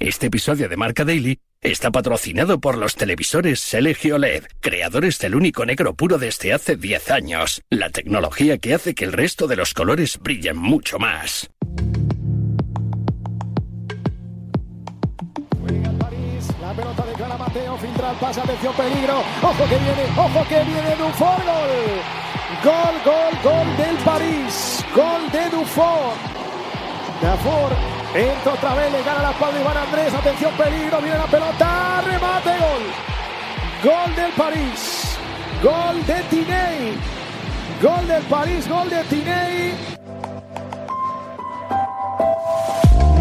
Este episodio de Marca Daily está patrocinado por los televisores LG OLED, creadores del único negro puro desde hace 10 años, la tecnología que hace que el resto de los colores brillen mucho más. La pelota de Clara Mateo, filtra el pase, atención, peligro. Ojo que viene, ojo que viene Dufour, gol. Gol, gol, gol del París. Gol de Dufour. Dufour entra otra vez, le gana la espalda Iván Andrés. Atención, peligro, viene la pelota, remate, gol. Gol del París. Gol de Tiney. Gol del París, gol de Tiney.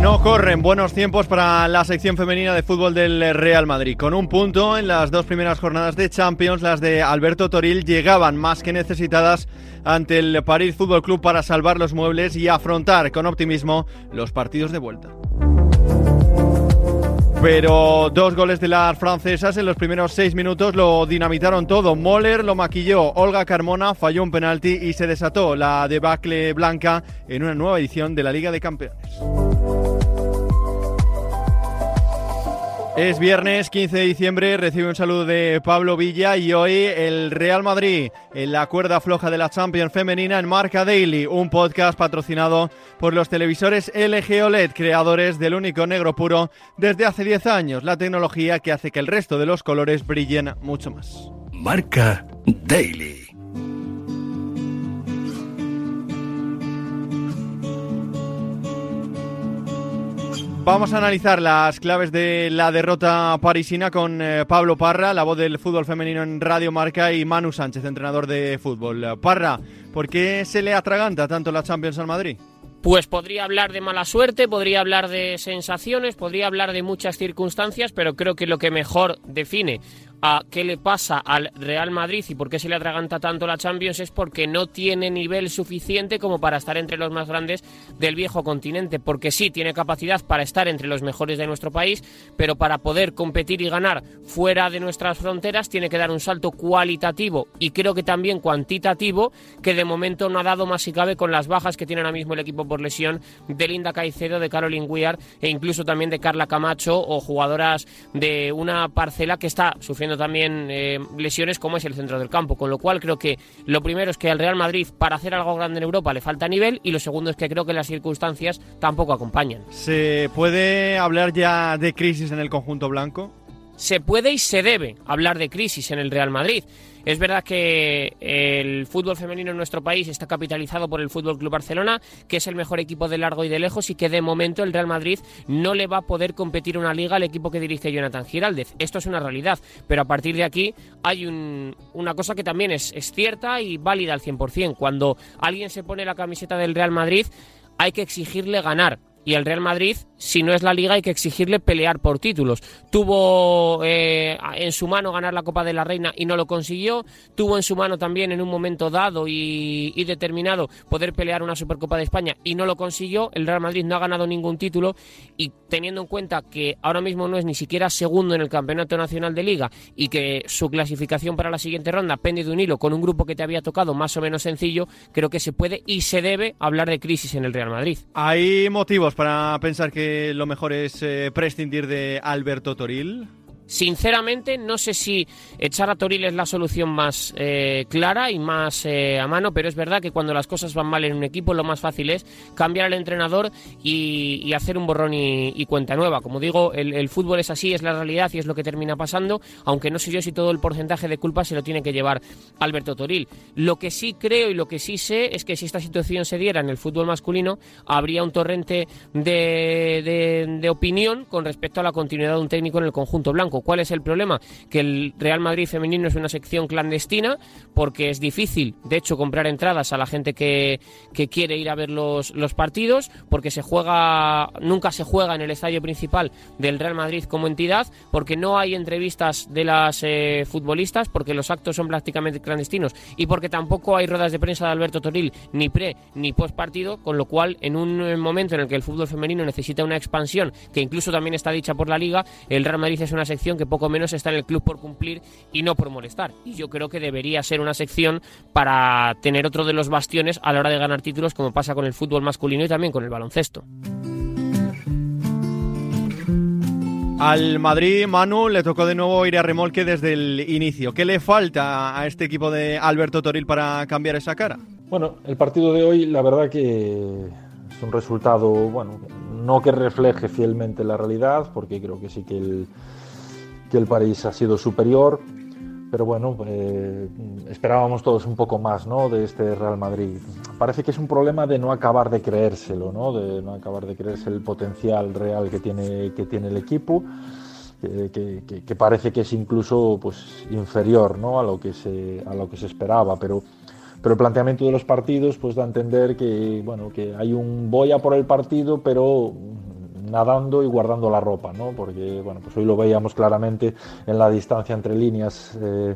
No corren buenos tiempos para la sección femenina de fútbol del Real Madrid. Con un punto en las dos primeras jornadas de Champions, las de Alberto Toril llegaban más que necesitadas ante el París Fútbol Club para salvar los muebles y afrontar con optimismo los partidos de vuelta. Pero dos goles de las francesas en los primeros seis minutos lo dinamitaron todo. Moller lo maquilló, Olga Carmona falló un penalti y se desató la debacle blanca en una nueva edición de la Liga de Campeones. Es viernes 15 de diciembre, recibe un saludo de Pablo Villa y hoy el Real Madrid en la cuerda floja de la Champions femenina en Marca Daily, un podcast patrocinado por los televisores LG OLED, creadores del único negro puro desde hace 10 años, la tecnología que hace que el resto de los colores brillen mucho más. Marca Daily. Vamos a analizar las claves de la derrota parisina con eh, Pablo Parra, la voz del fútbol femenino en Radio Marca, y Manu Sánchez, entrenador de fútbol. Parra, ¿por qué se le atraganta tanto la Champions al Madrid? Pues podría hablar de mala suerte, podría hablar de sensaciones, podría hablar de muchas circunstancias, pero creo que lo que mejor define a qué le pasa al Real Madrid y por qué se le atraganta tanto la Champions es porque no tiene nivel suficiente como para estar entre los más grandes del viejo continente, porque sí tiene capacidad para estar entre los mejores de nuestro país, pero para poder competir y ganar fuera de nuestras fronteras tiene que dar un salto cualitativo y creo que también cuantitativo que de momento no ha dado más si cabe con las bajas que tiene ahora mismo el equipo por lesión de Linda Caicedo, de Caroline Weir e incluso también de Carla Camacho o jugadoras de una parcela que está sufriendo también eh, lesiones como es el centro del campo, con lo cual creo que lo primero es que al Real Madrid para hacer algo grande en Europa le falta nivel y lo segundo es que creo que las circunstancias tampoco acompañan. ¿Se puede hablar ya de crisis en el conjunto blanco? Se puede y se debe hablar de crisis en el Real Madrid. Es verdad que el fútbol femenino en nuestro país está capitalizado por el Fútbol Club Barcelona, que es el mejor equipo de largo y de lejos y que de momento el Real Madrid no le va a poder competir una liga al equipo que dirige Jonathan Giraldez. Esto es una realidad, pero a partir de aquí hay una cosa que también es, es cierta y válida al 100%. Cuando alguien se pone la camiseta del Real Madrid, hay que exigirle ganar. Y el Real Madrid si no es la liga hay que exigirle pelear por títulos. Tuvo eh, en su mano ganar la Copa de la Reina y no lo consiguió. Tuvo en su mano también en un momento dado y, determinado poder pelear una Supercopa de España y no lo consiguió. El Real Madrid no ha ganado ningún título y teniendo en cuenta que ahora mismo no es ni siquiera segundo en el Campeonato Nacional de Liga y que su clasificación para la siguiente ronda pende de un hilo con un grupo que te había tocado más o menos sencillo, creo que se puede y se debe hablar de crisis en el Real Madrid. Hay motivos para pensar que lo mejor es eh, prescindir de Alberto Toril? Sinceramente, no sé si echar a Toril es la solución más eh, clara y más eh, a mano, pero es verdad que cuando las cosas van mal en un equipo, lo más fácil es cambiar al entrenador y, hacer un borrón y, cuenta nueva. Como digo, el, fútbol es así, es la realidad y es lo que termina pasando, aunque no sé yo si todo el porcentaje de culpa se lo tiene que llevar Alberto Toril. Lo que sí creo y lo que sí sé es que si esta situación se diera en el fútbol masculino, habría un torrente de, de opinión con respecto a la continuidad de un técnico en el conjunto blanco ¿Cuál es el problema? Que el Real Madrid femenino es una sección clandestina porque es difícil, de hecho, comprar entradas a la gente que, quiere ir a ver los, los partidos, porque se juega, nunca se juega en el estadio principal del Real Madrid como entidad, porque no hay entrevistas de las eh, futbolistas, porque los actos son prácticamente clandestinos y porque tampoco hay ruedas de prensa de Alberto Toril ni pre ni post partido, con lo cual en un momento en el que el fútbol femenino necesita una expansión, que incluso también está dicha por la liga, el Real Madrid es una sección que poco menos está en el club por cumplir y no por molestar. Y yo creo que debería ser una sección para tener otro de los bastiones a la hora de ganar títulos, como pasa con el fútbol masculino y también con el baloncesto. Al Madrid, Manu, le tocó de nuevo ir a remolque desde el inicio. ¿Qué le falta a este equipo de Alberto Toril para cambiar esa cara? Bueno, el partido de hoy, la verdad que es un resultado, bueno, no que refleje fielmente la realidad, porque creo que sí que el, que el París ha sido superior, pero bueno, eh, esperábamos todos un poco más ¿no? de este Real Madrid. Parece que es un problema de no acabar de creérselo, ¿no? de no acabar de creerse el potencial real que tiene, que tiene el equipo, que, que, parece que es incluso pues, inferior ¿no? a, lo que se, a lo que se esperaba, pero, pero el planteamiento de los partidos pues, da a entender que, bueno, que hay un boya por el partido, pero nadando y guardando la ropa, ¿no? Porque bueno, pues hoy lo veíamos claramente en la distancia entre líneas. Eh,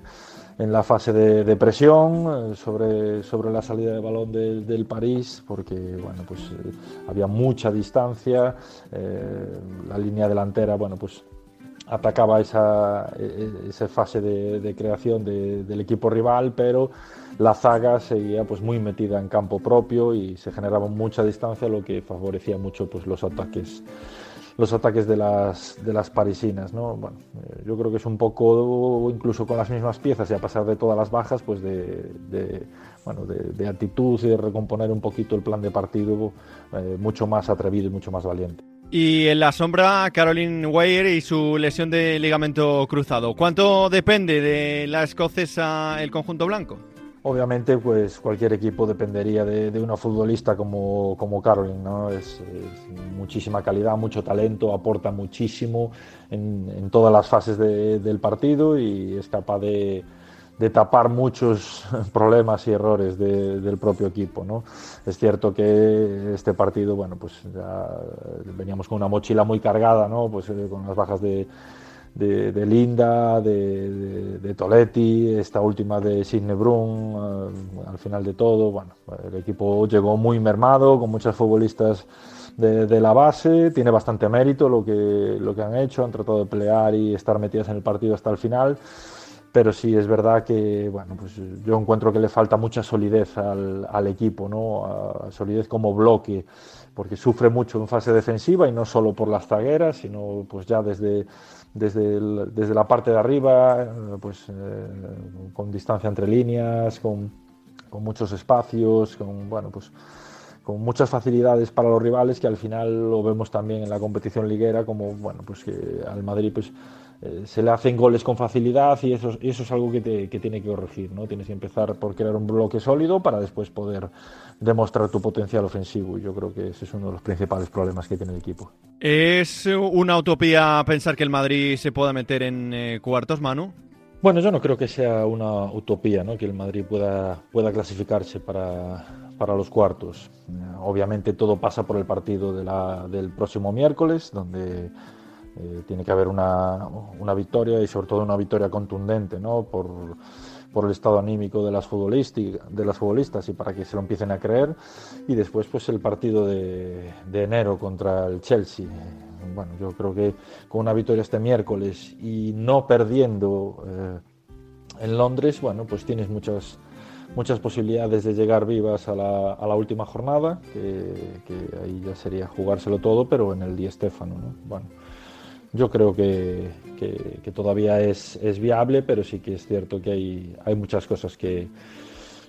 en la fase de, presión eh, sobre, sobre la salida de balón del París, porque bueno, pues, eh, había mucha distancia, la línea delantera bueno, pues, atacaba esa, e, e, esa fase de, creación del equipo rival, pero la zaga seguía pues, muy metida en campo propio y se generaba mucha distancia, lo que favorecía mucho pues, los ataques los ataques de las, de las parisinas. ¿no? Eh, yo creo que es un poco, incluso con las mismas piezas y a pasar de todas las bajas, pues de, bueno, de, actitud y de recomponer un poquito el plan de partido eh, mucho más atrevido y mucho más valiente. Y en la sombra, Caroline Weir y su lesión de ligamento cruzado. ¿Cuánto depende de la escocesa el conjunto blanco? Obviamente, pues cualquier equipo dependería de, una futbolista como, como Caroline, ¿no? Es, muchísima calidad, mucho talento, aporta muchísimo en, todas las fases del partido y es capaz de, tapar muchos problemas y errores del propio equipo, ¿no? Es cierto que este partido, bueno, pues ya veníamos con una mochila muy cargada, ¿no? Pues eh, con las bajas de de, Linda, de, Toletti, esta última de Sidney Brun, eh, al final de todo, bueno, el equipo llegó muy mermado, con muchos futbolistas de, la base, tiene bastante mérito lo que, lo que han hecho, han tratado de pelear y estar metidas en el partido hasta el final, pero sí es verdad que, bueno, pues yo encuentro que le falta mucha solidez al, al equipo, ¿no? solidez como bloque, porque sufre mucho en fase defensiva y no solo por las zagueras, sino pues ya desde desde, desde la parte de arriba, eh, pues eh, con distancia entre líneas, con, con, muchos espacios, con bueno, pues con muchas facilidades para los rivales que al final lo vemos también en la competición liguera como bueno pues que al Madrid pues eh, se le hacen goles con facilidad y eso, eso es algo que, te, que, tiene que corregir no tienes que empezar por crear un bloque sólido para después poder demostrar tu potencial ofensivo. Y yo creo que ese es uno de los principales problemas que tiene el equipo. Es una utopía pensar que el Madrid se pueda meter en eh, cuartos Manu bueno, yo no creo que sea una utopía ¿no? que el Madrid pueda, pueda clasificarse para, para los cuartos. Obviamente todo pasa por el partido de la, del próximo miércoles, donde eh, tiene que haber una, una, victoria y sobre todo una victoria contundente ¿no? por, por el estado anímico de las, de las futbolistas y para que se lo empiecen a creer. Y después pues el partido de, de enero contra el Chelsea bueno, yo creo que con una victoria este miércoles y no perdiendo eh, en Londres, bueno, pues tienes muchas, muchas posibilidades de llegar vivas a la, a la última jornada, que, ahí ya sería jugárselo todo, pero en el Di Stéfano, ¿no? Bueno, yo creo que, que, todavía es, es, viable, pero sí que es cierto que hay, hay muchas cosas que,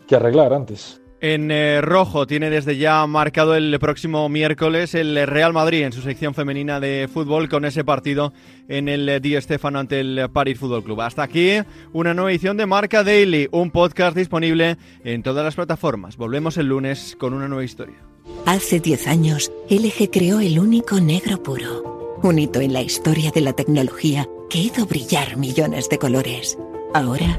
que arreglar antes. En eh, rojo tiene desde ya marcado el próximo miércoles el Real Madrid en su sección femenina de fútbol con ese partido en el Di Stéfano ante el Paris Fútbol Club. Hasta aquí una nueva edición de Marca Daily, un podcast disponible en todas las plataformas. Volvemos el lunes con una nueva historia. Hace 10 años, LG creó el único negro puro, un hito en la historia de la tecnología que hizo brillar millones de colores. Ahora,